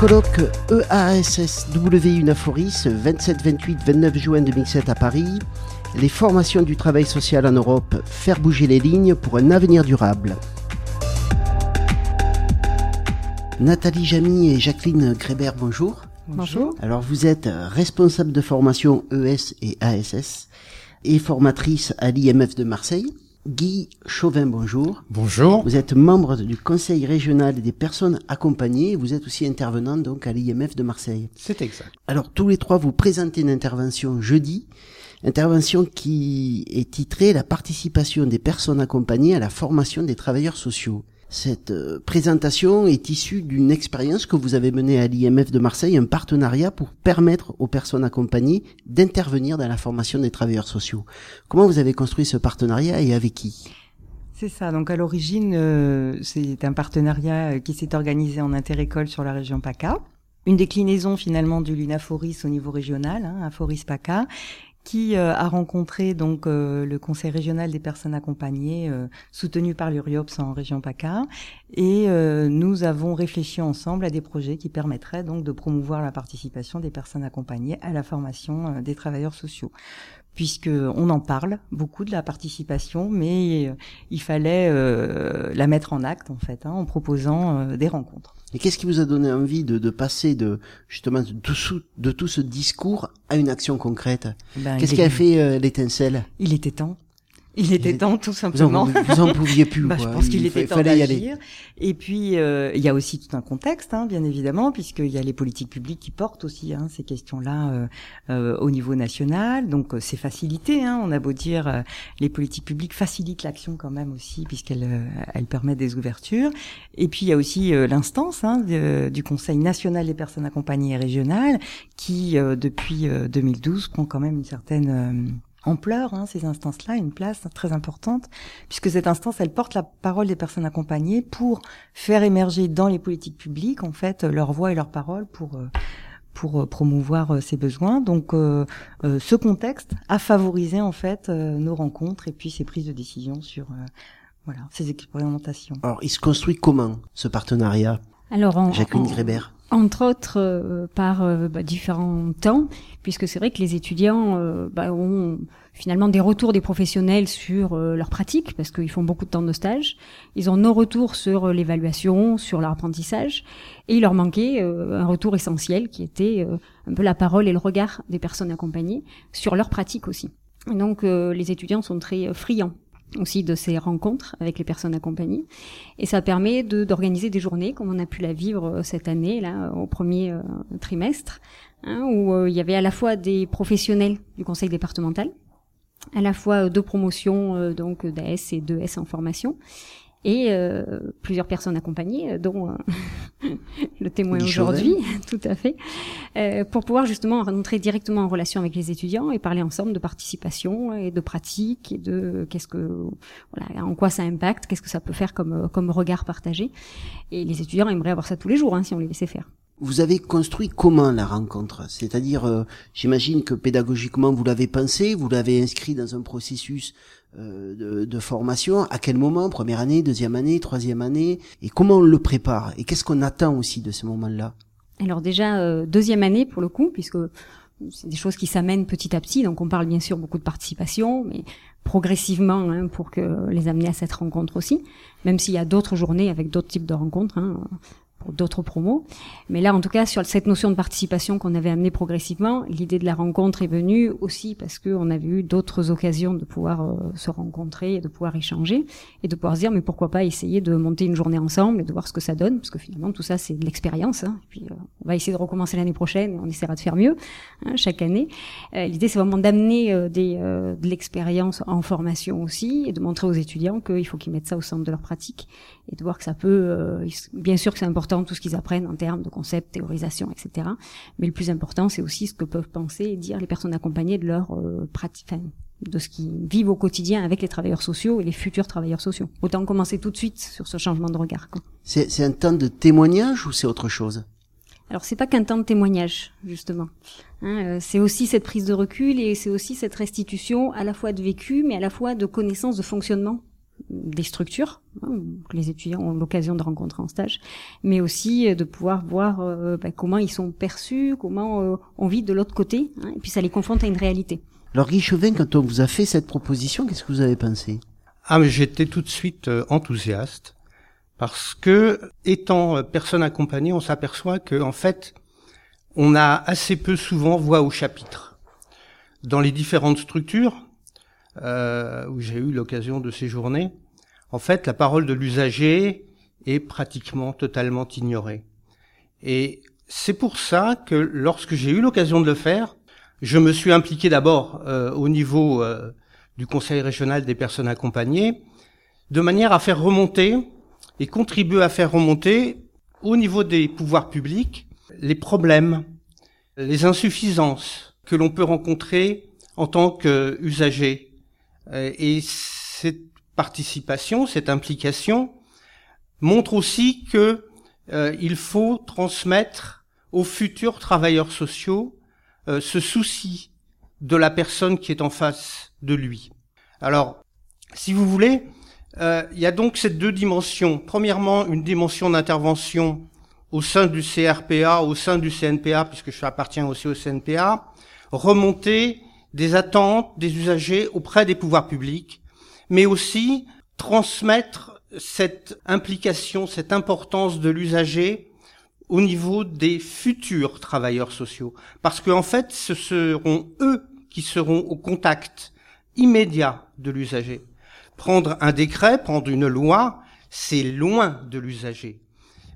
colloque EASSW Unaforis 27, 28, 29 juin 2007 à Paris. Les formations du travail social en Europe, faire bouger les lignes pour un avenir durable. Nathalie Jamy et Jacqueline Grébert, bonjour. Bonjour. Alors vous êtes responsable de formation ES et ASS et formatrice à l'IMF de Marseille. Guy Chauvin, bonjour. Bonjour. Vous êtes membre du Conseil régional des personnes accompagnées. Vous êtes aussi intervenant donc à l'IMF de Marseille. C'est exact. Alors tous les trois, vous présentez une intervention jeudi, intervention qui est titrée La participation des personnes accompagnées à la formation des travailleurs sociaux. Cette euh, présentation est issue d'une expérience que vous avez menée à l'IMF de Marseille, un partenariat pour permettre aux personnes accompagnées d'intervenir dans la formation des travailleurs sociaux. Comment vous avez construit ce partenariat et avec qui? C'est ça. Donc à l'origine, euh, c'est un partenariat qui s'est organisé en interécole sur la région PACA. Une déclinaison finalement du Lunaforis au niveau régional, hein, Aforis PACA, qui euh, a rencontré donc euh, le Conseil régional des personnes accompagnées, euh, soutenu par l'URIOPS en région PACA, et nous avons réfléchi ensemble à des projets qui permettraient donc de promouvoir la participation des personnes accompagnées à la formation des travailleurs sociaux puisque on en parle beaucoup de la participation, mais il fallait la mettre en acte en fait, hein, en proposant des rencontres. Et qu'est-ce qui vous a donné envie de, de passer de justement de tout, de tout ce discours à une action concrète? Ben, Qu'est-ce qui a fait euh, l'étincelle? Il était temps. Il était temps, tout simplement. Vous en, pouviez plus. bah, je pense qu'il était temps d'agir. Et puis, euh, il y a aussi tout un contexte, hein, bien évidemment, puisqu'il y a les politiques publiques qui portent aussi hein, ces questions-là euh, euh, au niveau national. Donc, c'est facilité. Hein, on a beau dire, les politiques publiques facilitent l'action quand même aussi, puisqu'elles elles permettent des ouvertures. Et puis, il y a aussi l'instance hein, du Conseil national des personnes accompagnées et régionales, qui, depuis 2012, prend quand même une certaine ampleur, hein, ces instances-là, une place très importante, puisque cette instance, elle porte la parole des personnes accompagnées pour faire émerger dans les politiques publiques, en fait, leur voix et leur parole pour euh, pour euh, promouvoir euh, ces besoins. Donc, ce contexte a favorisé en fait nos rencontres et puis ces prises de décision sur voilà ces expérimentations. Alors, il se construit comment ce partenariat? Alors, en, Jacqueline Grébert entre autres euh, par euh, bah, différents temps, puisque c'est vrai que les étudiants euh, bah, ont finalement des retours des professionnels sur leur pratique, parce qu'ils font beaucoup de temps de stage. Ils ont nos retours sur l'évaluation, sur leur apprentissage, et il leur manquait un retour essentiel qui était un peu la parole et le regard des personnes accompagnées sur leur pratique aussi. Donc les étudiants sont très friands aussi de ces rencontres avec les personnes accompagnées. Et ça permet d'organiser des journées, comme on a pu la vivre euh, cette année, là, au premier euh, trimestre, hein, où euh, il y avait à la fois des professionnels du conseil départemental, à la fois deux promotions, donc d'AS et d'ES en formation, et euh, plusieurs personnes accompagnées, euh, dont euh, le témoin aujourd'hui, tout à fait, euh, pour pouvoir justement rentrer directement en relation avec les étudiants et parler ensemble de participation et de pratique et de qu'est-ce que voilà en quoi ça impacte, qu'est-ce que ça peut faire comme comme regard partagé. Et les étudiants aimeraient avoir ça tous les jours hein, si on les laissait faire. Vous avez construit comment la rencontre? C'est-à-dire, j'imagine que pédagogiquement vous l'avez pensé, vous l'avez inscrit dans un processus euh, de, de, formation, à quel moment, première année, deuxième année, troisième année, et comment on le prépare, et qu'est-ce qu'on attend aussi de ce moment-là? Alors déjà, euh, deuxième année pour le coup, puisque c'est des choses qui s'amènent petit à petit, donc on parle bien sûr beaucoup de participation, mais progressivement hein, pour que les amener à cette rencontre aussi, même s'il y a d'autres journées avec d'autres types de rencontres. Hein, pour d'autres promos. Mais là, en tout cas, sur cette notion de participation qu'on avait amenée progressivement, l'idée de la rencontre est venue aussi parce qu'on avait eu d'autres occasions de pouvoir euh, se rencontrer et de pouvoir échanger et de pouvoir se dire mais pourquoi pas essayer de monter une journée ensemble et de voir ce que ça donne parce que finalement tout ça c'est de l'expérience. Hein. puis euh, on va essayer de recommencer l'année prochaine on essaiera de faire mieux hein, chaque année. Euh, l'idée c'est vraiment d'amener des, de l'expérience en formation aussi et de montrer aux étudiants qu'il faut qu'ils mettent ça au centre de leur pratique et de voir que ça peut, bien sûr que c'est important tout ce qu'ils apprennent en termes de concepts, théorisation, etc. Mais le plus important, c'est aussi ce que peuvent penser et dire les personnes accompagnées de leur euh, pratique, de ce qu'ils vivent au quotidien avec les travailleurs sociaux et les futurs travailleurs sociaux. Autant commencer tout de suite sur ce changement de regard. C'est un temps de témoignage ou c'est autre chose? Alors c'est pas qu'un temps de témoignage justement. Hein, euh, c'est aussi cette prise de recul et c'est aussi cette restitution à la fois de vécu mais à la fois de connaissances de fonctionnement des structures hein, que les étudiants ont l'occasion de rencontrer en stage, mais aussi de pouvoir voir bah, comment ils sont perçus, comment on vit de l'autre côté, hein, et puis ça les confronte à une réalité. Alors Guy Chauvin, quand on vous a fait cette proposition, qu'est-ce que vous avez pensé? Ah, mais j'étais tout de suite euh, enthousiaste parce que, étant euh, personne accompagnée, on s'aperçoit que, en fait, on a assez peu souvent voix au chapitre. Dans les différentes structures euh, où j'ai eu l'occasion de séjourner, en fait, la parole de l'usager est pratiquement totalement ignorée. Et c'est pour ça que lorsque j'ai eu l'occasion de le faire, je me suis impliqué d'abord euh, au niveau euh, du Conseil régional des personnes accompagnées, de manière à faire remonter et contribuer à faire remonter au niveau des pouvoirs publics les problèmes, les insuffisances que l'on peut rencontrer en tant qu'usager. Euh, et cette participation, cette implication montre aussi que il faut transmettre aux futurs travailleurs sociaux euh, ce souci de la personne qui est en face de lui. Alors, si vous voulez, euh, il y a donc ces deux dimensions. Premièrement, une dimension d'intervention au sein du CRPA, au sein du CNPA, puisque je appartiens aussi au CNPA, remonter des attentes des usagers auprès des pouvoirs publics, mais aussi transmettre cette implication, cette importance de l'usager au niveau des futurs travailleurs sociaux. Parce qu'en en fait, ce seront eux qui seront au contact immédiat de l'usager. Prendre un décret, prendre une loi, c'est loin de l'usager.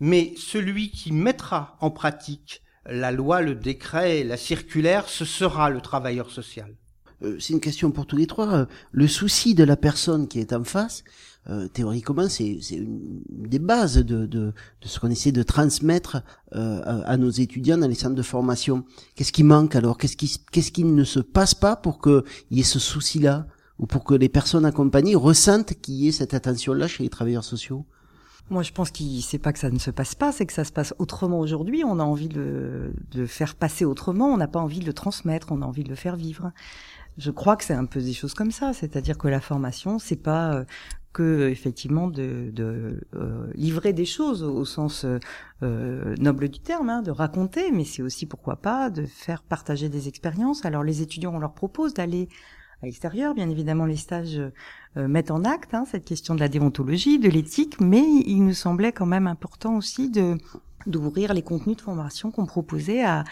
Mais celui qui mettra en pratique la loi, le décret, la circulaire, ce sera le travailleur social. Euh, c'est une question pour tous les trois. Euh, le souci de la personne qui est en face, euh, théoriquement, c'est une des bases de, ce qu'on essaie de transmettre à, nos étudiants dans les centres de formation. Qu'est-ce qui manque alors? Qu'est-ce qui, qu'est-ce qui ne se passe pas pour qu'il y ait ce souci-là? Ou pour que les personnes accompagnées ressentent qu'il y ait cette attention-là chez les travailleurs sociaux? Moi, je pense qu'il c'est pas que ça ne se passe pas, c'est que ça se passe autrement aujourd'hui. On a envie de, de faire passer autrement. On n'a pas envie de le transmettre. On a envie de le faire vivre. Je crois que c'est un peu des choses comme ça, c'est-à-dire que la formation, c'est pas euh, que effectivement de, de euh, livrer des choses au sens euh, noble du terme, hein, de raconter, mais c'est aussi pourquoi pas de faire partager des expériences. Alors les étudiants, on leur propose d'aller à l'extérieur, bien évidemment les stages euh, mettent en acte hein, cette question de la déontologie, de l'éthique, mais il nous semblait quand même important aussi de d'ouvrir les contenus de formation qu'on proposait à,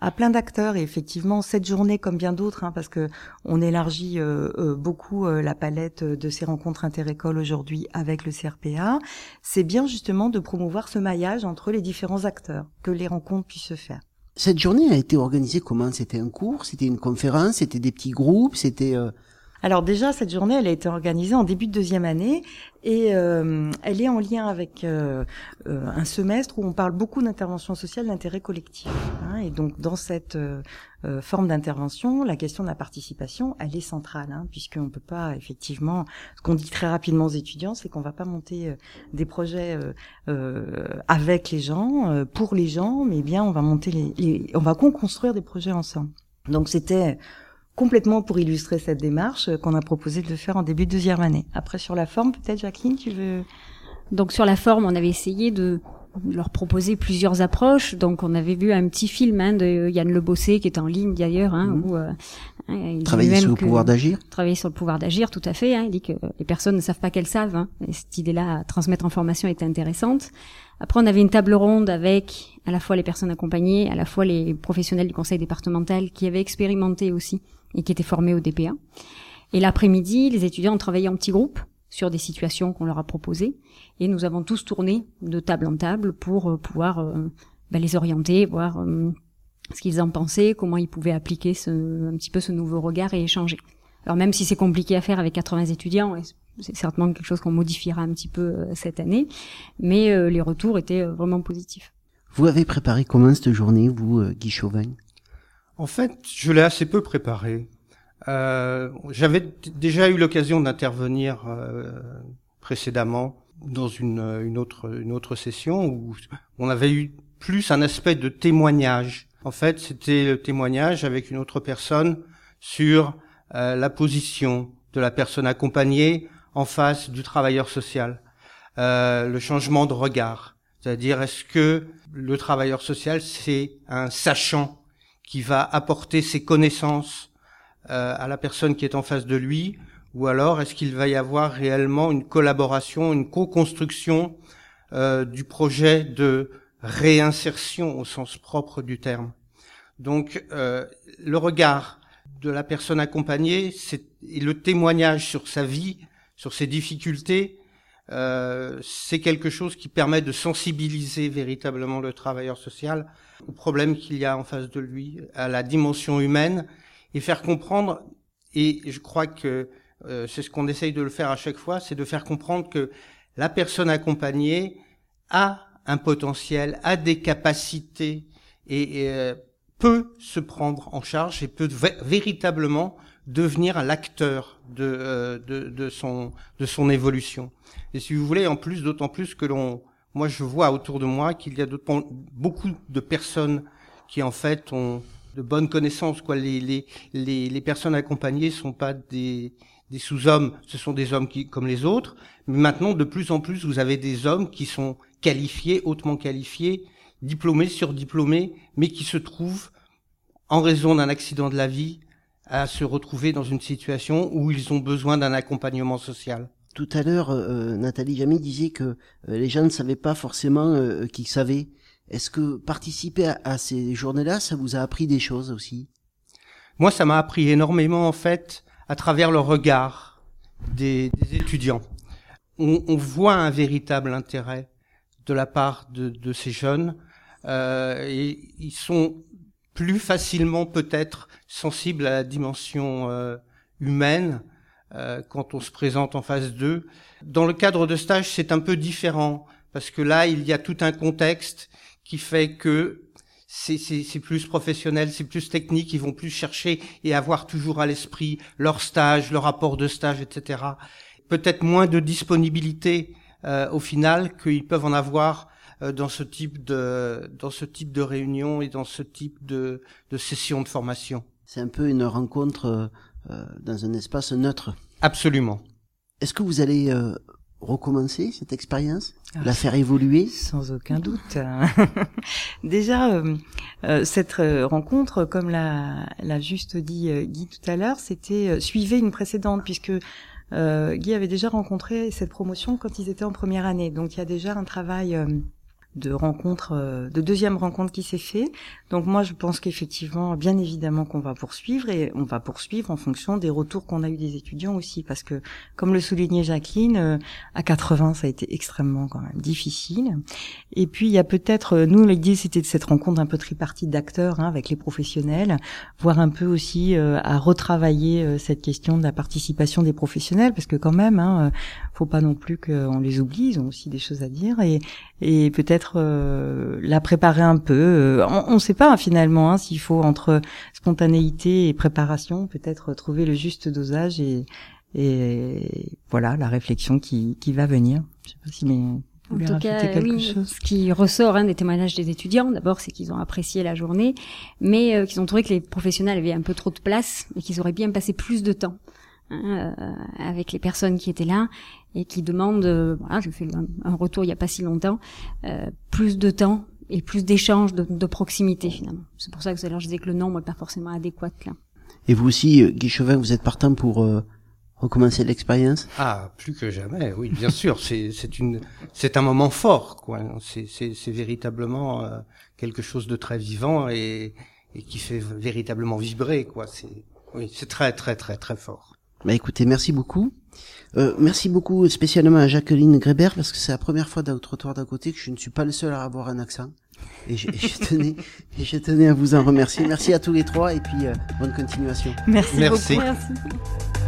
à plein d'acteurs. Et effectivement cette journée comme bien d'autres hein, parce que on élargit euh, euh, beaucoup la palette de ces rencontres interécoles aujourd'hui avec le CRPA c'est bien justement de promouvoir ce maillage entre les différents acteurs que les rencontres puissent se faire cette journée a été organisée comment? C'était un cours c'était une conférence c'était des petits groupes c'était alors déjà, cette journée, elle a été organisée en début de deuxième année et euh, elle est en lien avec euh, euh, un semestre où on parle beaucoup d'intervention sociale d'intérêt collectif. Hein, et donc dans cette forme d'intervention, la question de la participation, elle est centrale, hein, puisqu'on ne peut pas effectivement, ce qu'on dit très rapidement aux étudiants, c'est qu'on va pas monter des projets avec les gens, pour les gens, mais bien on va monter les, les on va co-construire des projets ensemble. Donc c'était complètement pour illustrer cette démarche euh, qu'on a proposé de faire en début de deuxième année. Après sur la forme, peut-être Jacqueline, tu veux Donc sur la forme, on avait essayé de leur proposer plusieurs approches. Donc on avait vu un petit film hein, de Yann Le Bossé qui est en ligne d'ailleurs, hein, mmh. où euh, hein, travailler sur le pouvoir d'agir. Travailler sur le pouvoir d'agir, tout à fait. Hein, il dit que les personnes ne savent pas qu'elles savent. Hein, et cette idée-là, à transmettre en formation, était intéressante. Après, on avait une table ronde avec à la fois les personnes accompagnées, à la fois les professionnels du conseil départemental qui avaient expérimenté aussi et qui étaient formés au DPA. Et l'après-midi, les étudiants ont travaillé en petits groupes sur des situations qu'on leur a proposées et nous avons tous tourné de table en table pour euh, pouvoir euh, bah, les orienter, voir euh, ce qu'ils en pensaient, comment ils pouvaient appliquer ce, un petit peu ce nouveau regard et échanger. Alors même si c'est compliqué à faire avec 80 étudiants, c'est certainement quelque chose qu'on modifiera un petit peu cette année, mais les retours étaient vraiment positifs. Vous avez préparé comment cette journée, vous, Guy Chauvin? En fait, je l'ai assez peu préparé. Euh, J'avais déjà eu l'occasion d'intervenir euh, précédemment dans une, une, autre, une autre session où on avait eu plus un aspect de témoignage. En fait, c'était le témoignage avec une autre personne sur euh, la position de la personne accompagnée en face du travailleur social, euh, le changement de regard. C'est-à-dire, est-ce que le travailleur social, c'est un sachant qui va apporter ses connaissances euh, à la personne qui est en face de lui, ou alors est-ce qu'il va y avoir réellement une collaboration, une co-construction euh, du projet de réinsertion au sens propre du terme. Donc euh, le regard de la personne accompagnée et le témoignage sur sa vie, sur ses difficultés, euh, c'est quelque chose qui permet de sensibiliser véritablement le travailleur social au problème qu'il y a en face de lui, à la dimension humaine, et faire comprendre, et je crois que euh, c'est ce qu'on essaye de le faire à chaque fois, c'est de faire comprendre que la personne accompagnée a un potentiel, a des capacités et, euh, peut se prendre en charge et peut véritablement devenir l'acteur de, euh, de, de, son, de son évolution. Et si vous voulez, en plus, d'autant plus que l'on, moi je vois autour de moi qu'il y a beaucoup de personnes qui en fait ont de bonnes connaissances. Quoi. Les, les, les, les personnes accompagnées sont pas des, des sous-hommes, ce sont des hommes qui, comme les autres. Mais maintenant, de plus en plus, vous avez des hommes qui sont qualifiés, hautement qualifiés, diplômés, surdiplômés, mais qui se trouvent, en raison d'un accident de la vie, à se retrouver dans une situation où ils ont besoin d'un accompagnement social. Tout à l'heure, euh, Nathalie Jamy disait que euh, les gens ne savaient pas forcément euh, qu'ils savaient. Est-ce que participer à, à ces journées-là, ça vous a appris des choses aussi? Moi, ça m'a appris énormément, en fait, à travers le regard des, des étudiants. On, on, voit un véritable intérêt de la part de, de ces jeunes euh, et ils sont plus facilement peut-être sensibles à la dimension euh, humaine euh, quand on se présente en face d'eux. Dans le cadre de stage, c'est un peu différent parce que là, il y a tout un contexte qui fait que c'est plus professionnel, c'est plus technique, ils vont plus chercher et avoir toujours à l'esprit leur stage, leur rapport de stage, etc. Peut-être moins de disponibilité euh, au final qu'ils peuvent en avoir dans ce type de dans ce type de réunion et dans ce type de, de session de formation. C'est un peu une rencontre euh, dans un espace neutre. Absolument. Est-ce que vous allez euh, recommencer cette expérience, ah, la faire évoluer? Sans aucun doute. Déjà, euh, euh, cette euh, rencontre, comme l'a, l'a juste dit Guy tout à l'heure, c'était suivait une précédente puisque Guy avait déjà rencontré cette promotion quand ils étaient en première année. Donc il y a déjà un travail de rencontre, euh, de deuxième rencontre qui s'est fait. Donc moi, je pense qu'effectivement, bien évidemment, qu'on va poursuivre et on va poursuivre en fonction des retours qu'on a eu des étudiants aussi, parce que comme le soulignait Jacqueline, euh, à 80, ça a été extrêmement quand même difficile. Et puis il y a peut-être, euh, nous l'idée c'était de cette rencontre un peu tripartite d'acteurs hein, avec les professionnels, voir un peu aussi à retravailler cette question de la participation des professionnels, parce que quand même, hein, faut pas non plus qu'on les oublie, ils ont aussi des choses à dire et, et peut-être euh, la préparer un peu. Euh, on ne sait pas finalement hein, s'il faut entre spontanéité et préparation peut-être trouver le juste dosage et, et voilà la réflexion qui, qui va venir. Je sais pas si mais en tout cas, oui, ce qui ressort hein, des témoignages des étudiants, d'abord, c'est qu'ils ont apprécié la journée, mais euh, qu'ils ont trouvé que les professionnels avaient un peu trop de place et qu'ils auraient bien passé plus de temps hein, avec les personnes qui étaient là et qui demande, euh, voilà, je fais un, retour il n'y a pas si longtemps, euh, plus de temps et plus d'échanges de, de, proximité finalement. C'est pour ça que tout à l'heure je disais que le nombre n'est pas forcément adéquat là. Et vous aussi, euh, Guy Chauvin, vous êtes partant pour euh, recommencer l'expérience? Ah, plus que jamais, oui, bien sûr. C'est c'est une c'est un moment fort, quoi. C'est c'est c'est véritablement euh, quelque chose de très vivant et et qui fait véritablement vibrer, quoi. C'est oui, c'est très très très très fort. Bah écoutez, merci beaucoup. Euh, merci beaucoup spécialement à Jacqueline Grébert parce que c'est la première fois dans le trottoir d'à côté que je ne suis pas le seul à avoir un accent. Et je, tenais, et je tenais à vous en remercier. Merci à tous les trois et puis euh, bonne continuation. Merci, merci. beaucoup. Merci.